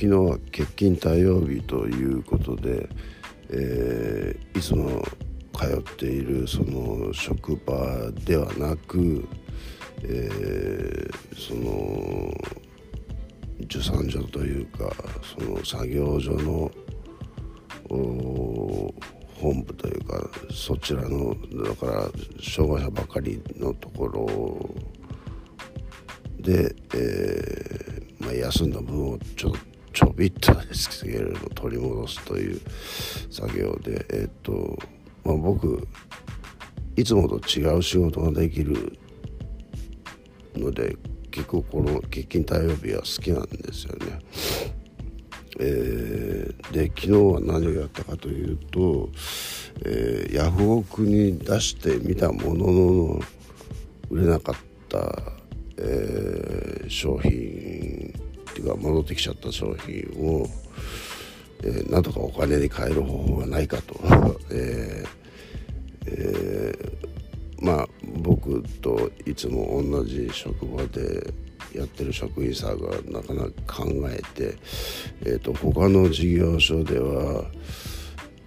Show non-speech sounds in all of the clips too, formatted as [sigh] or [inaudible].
昨日は欠勤対応日ということで、えー、いつも通っているその職場ではなく、えー、その受産所というかその作業所の本部というかそちらのだから障害者ばかりのところで、えーまあ、休んだ分をちょっとちょびっとですけれど取り戻すという作業でえっ、と、まあ、僕いつもと違う仕事ができるので結構この欠勤対応日は好きなんですよね。えー、で昨日は何をやったかというと、えー、ヤフオクに出してみたものの売れなかった、えー、商品っていうか戻ってきちゃった商品を、えー、なんとかお金に換える方法がないかと、[laughs] えーえー、まあ僕といつも同じ職場でやってる職員さんがなかなか考えて、えーと、他の事業所では、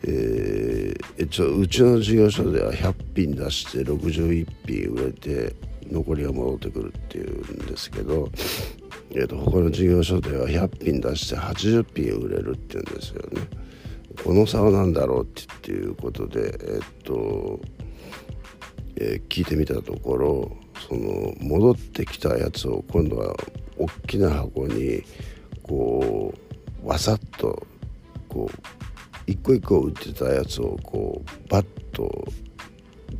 えー、ちょうちの事業所では100品出して61品売れて残りが戻ってくるっていうんですけど、えーと、他の事業所では100品出して80品売れるっていうんですよね。この差は何だろうっていうことで、えっ、とえー、聞いてみたところその戻ってきたやつを今度は大きな箱にこうわさっとこう一個一個売ってたやつをこうバッと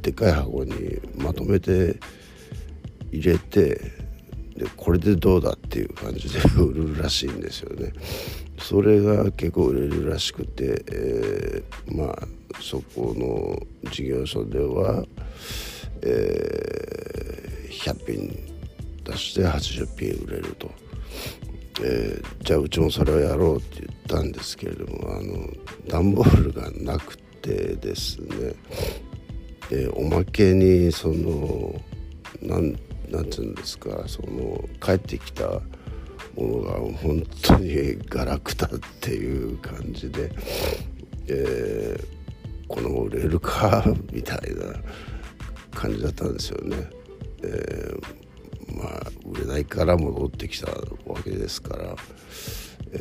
でかい箱にまとめて入れてでこれでどうだっていう感じで [laughs] 売るらしいんですよね。それが結構売れるらしくて、えー、まあそこの事業所では、えー、100品出して80品売れると、えー、じゃあうちもそれをやろうって言ったんですけれどもあの段ボールがなくてですね、えー、おまけにそのなんなんていうんですかその帰ってきたものが本当にガラクタっていう感じで、えー、この売れるかみたいな感じだったんですよね。えー、まあ売れないから戻ってきたわけですから、え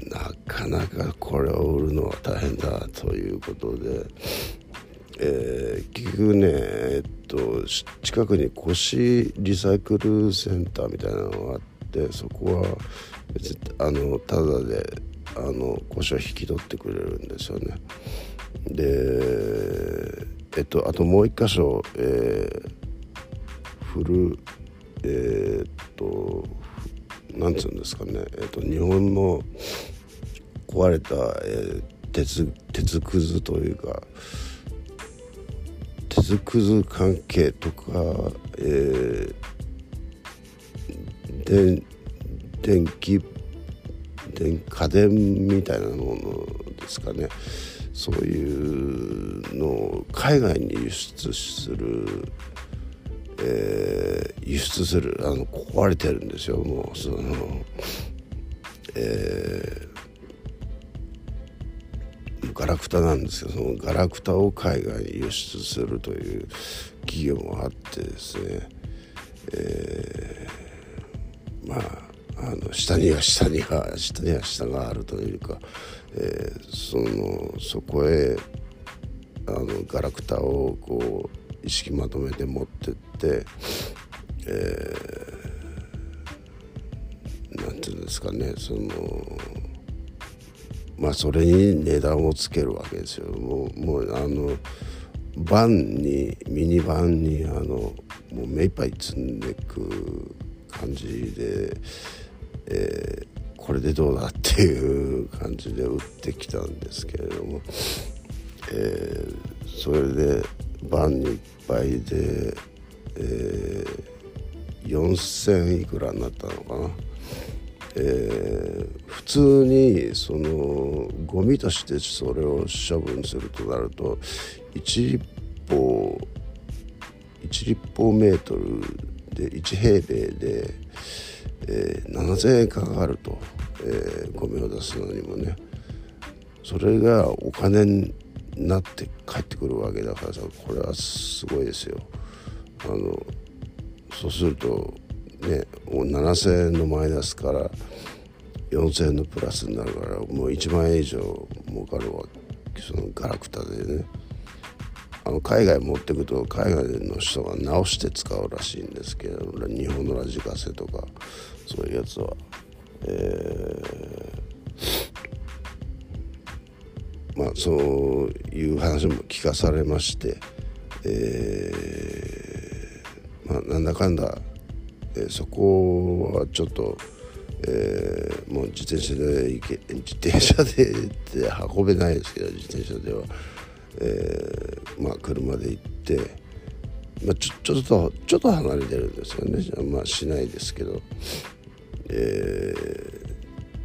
ー、なかなかこれを売るのは大変だということで、えー、結局ね、えっと、近くに腰リサイクルセンターみたいなのがあってそこは別にあのただであの腰を引き取ってくれるんですよね。でえっとあともう一箇所、えー、フルえー、っとなんつうんですかね、えっと、日本の壊れた、えー、鉄鉄くずというか鉄くず関係とか、えー、電電気電家電みたいなものですかね。そういうのを海外に輸出する、えー、輸出するあの壊れてるんですよもうその、えー、ラクタなんですけどそのガラクタを海外に輸出するという企業もあってですね、えー、まああの下には下には下には下があるというか、えー、そのそこへあのガラクタをこう意識まとめて持ってって、えー、なんていうんですかねそのまあそれに値段をつけるわけですよ。もうもうあのバンにミニバンにあのもう目いっぱい積んでいく感じで。えー、これでどうだっていう感じで売ってきたんですけれども、えー、それで晩にいっぱいで、えー、4,000いくらになったのかな。えー、普通にそのゴミとしてそれを処分するとなると1立方1立方メートルで1平米で、えー、7,000円かかると、えー、米を出すのにもねそれがお金になって帰ってくるわけだからさこれはすごいですよ。あのそうするとね7,000円のマイナスから4,000円のプラスになるからもう1万円以上儲かるわそのガラクタでね。あの海外持ってくと海外の人が直して使うらしいんですけど日本のラジカセとかそういうやつは。えー、まあそういう話も聞かされまして、えー、まあ、なんだかんだ、えー、そこはちょっと、えー、もう自転車で行け自転車で運べないですけど自転車では。えー、まあ、車で行って、まあ、ちょちょっとちょっと離れてるんですよねまあしないですけど、え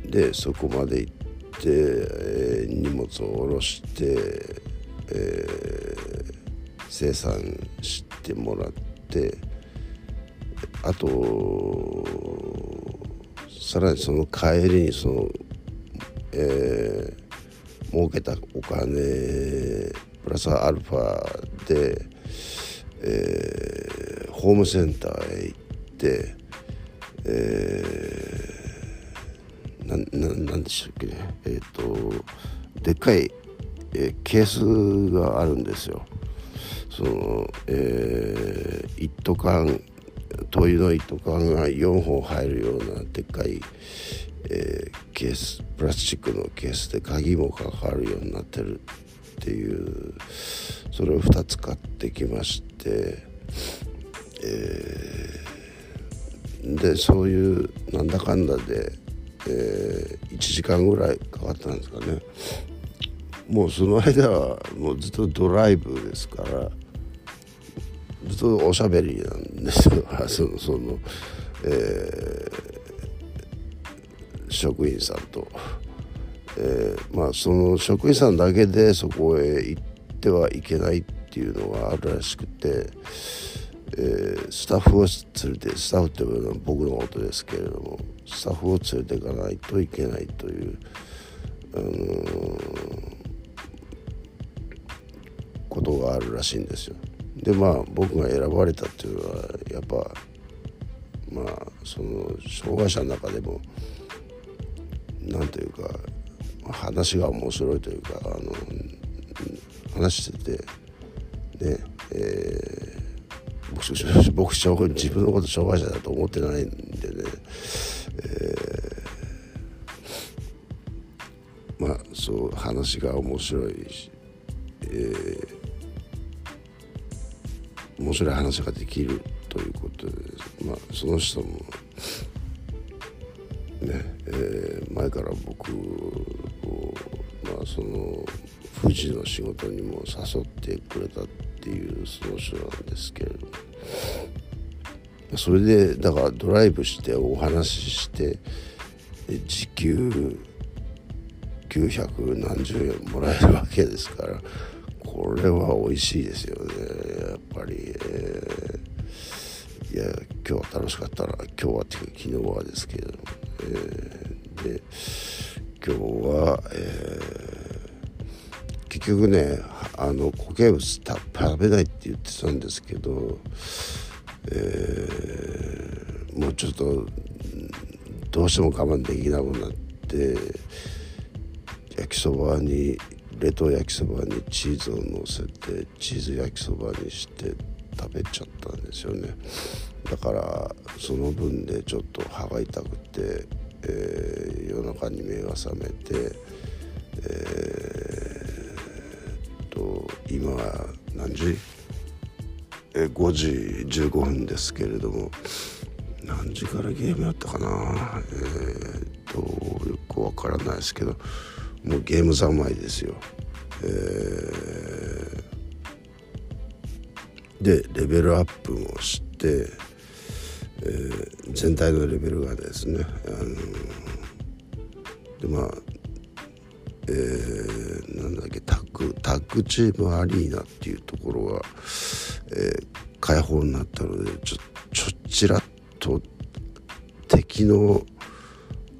ー、でそこまで行って、えー、荷物を下ろして、えー、生産してもらってあとさらにその帰りにその、えー儲けたお金プラスアルファで、えー、ホームセンターへ行って、えー、なななんでしたっけ？ねえっ、ー、とでっかい、えー、ケースがあるんですよ。その、えー、一斗缶灯油の一斗缶が4本入るようなでっかい、えー、ケースプラスチックのケースで鍵もかかるようになってるっていうそれを2つ買ってきまして、えー、でそういうなんだかんだで、えー、1時間ぐらいかかったんですかね。もうその間はもうずっとドライブですからずっとおしゃべりなんですよそのその、えー職員さんと、えー、まあその職員さんだけでそこへ行ってはいけないっていうのがあるらしくて、えー、スタッフを連れてスタッフっていうのは僕のことですけれどもスタッフを連れていかないといけないという、あのー、ことがあるらしいんですよ。でまあ僕が選ばれたっていうのはやっぱまあその障害者の中でも何というか話が面白いというかあの話しててねえー、僕僕自分のこと障害者だと思ってないんでね、えー、まあそう話が面白いし、えー、面白い話ができるということで、まあ、その人もね、えー、前から僕を、まあ、その富士の仕事にも誘ってくれたっていうその人なんですけれどもそれでだからドライブしてお話しして時給900何十円もらえるわけですからこれは美味しいですよね。やっぱり、えー、いや今日は楽しかったな。今日はっていうか昨日はですけども。えー、で今日は、えー、結局ねあの固形物食べないって言ってたんですけど、えー、もうちょっとどうしても我慢できなくなって焼きそばに冷凍焼きそばにチーズをのせてチーズ焼きそばにして食べちゃったんですよね。だからその分でちょっと歯が痛くて、えー、夜中に目が覚めてえー、と今何時？え5時15分ですけれども何時からゲームやったかな？えー、とよくわからないですけどもうゲーム三昧ですよ。えー、でレベルアップもしてえー、全体のレベルがですね、あのー、でまあえー、なんだっけタッグタッグチームアリーナっていうところが、えー、開放になったのでちょちょちらっと敵の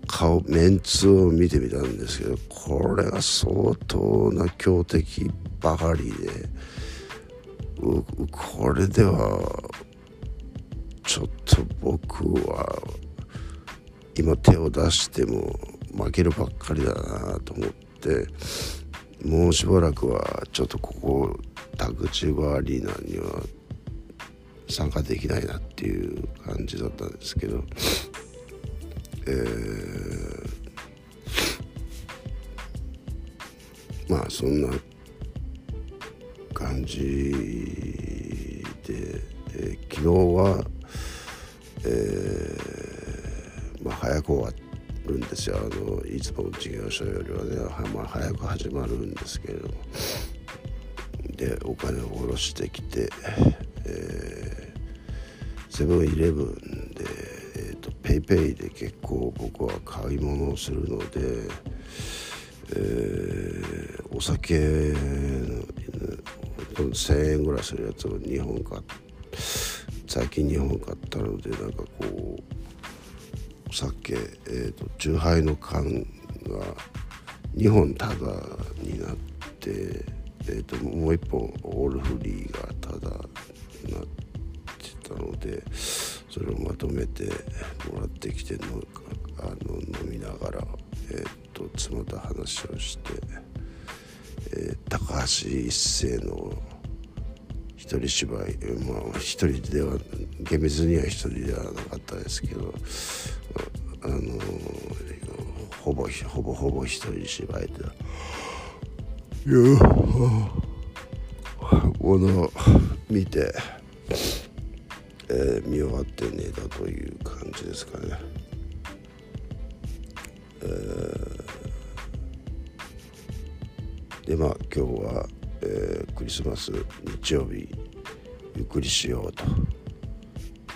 顔メンツを見てみたんですけどこれが相当な強敵ばかりでこれではちょっと僕は今手を出しても負けるばっかりだなと思ってもうしばらくはちょっとここ田口バアリーナには参加できないなっていう感じだったんですけど、えー、まあそんな感じで、えー、昨日は、えー、まあ早く終わるんですよ。あのいつもの事業所よりはねは、まあ、早く始まるんですけれども。でお金を下ろしてきて、えセブンイレブンで、えーと、とペイペイで結構僕は買い物をするので、えー、お酒1000円ぐらいするやつを2本買って最近2本買ったのでなんかこうお酒、えーと、酎ハイの缶が2本タダになって、えーと、もう1本オールフリーがタダになってたのでそれをまとめてもらってきてのあの飲みながら、えーと妻と話をして。えー、高橋一生の一人芝居まあ一人では厳密には一人ではなかったですけどあのほぼほぼほぼ一人芝居でいうものを見て、えー、見終わって寝たという感じですかね。えーでまあ今日は、えー、クリスマス日曜日ゆっくりしようと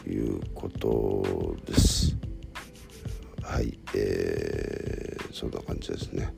いうことですはいえー、そんな感じですね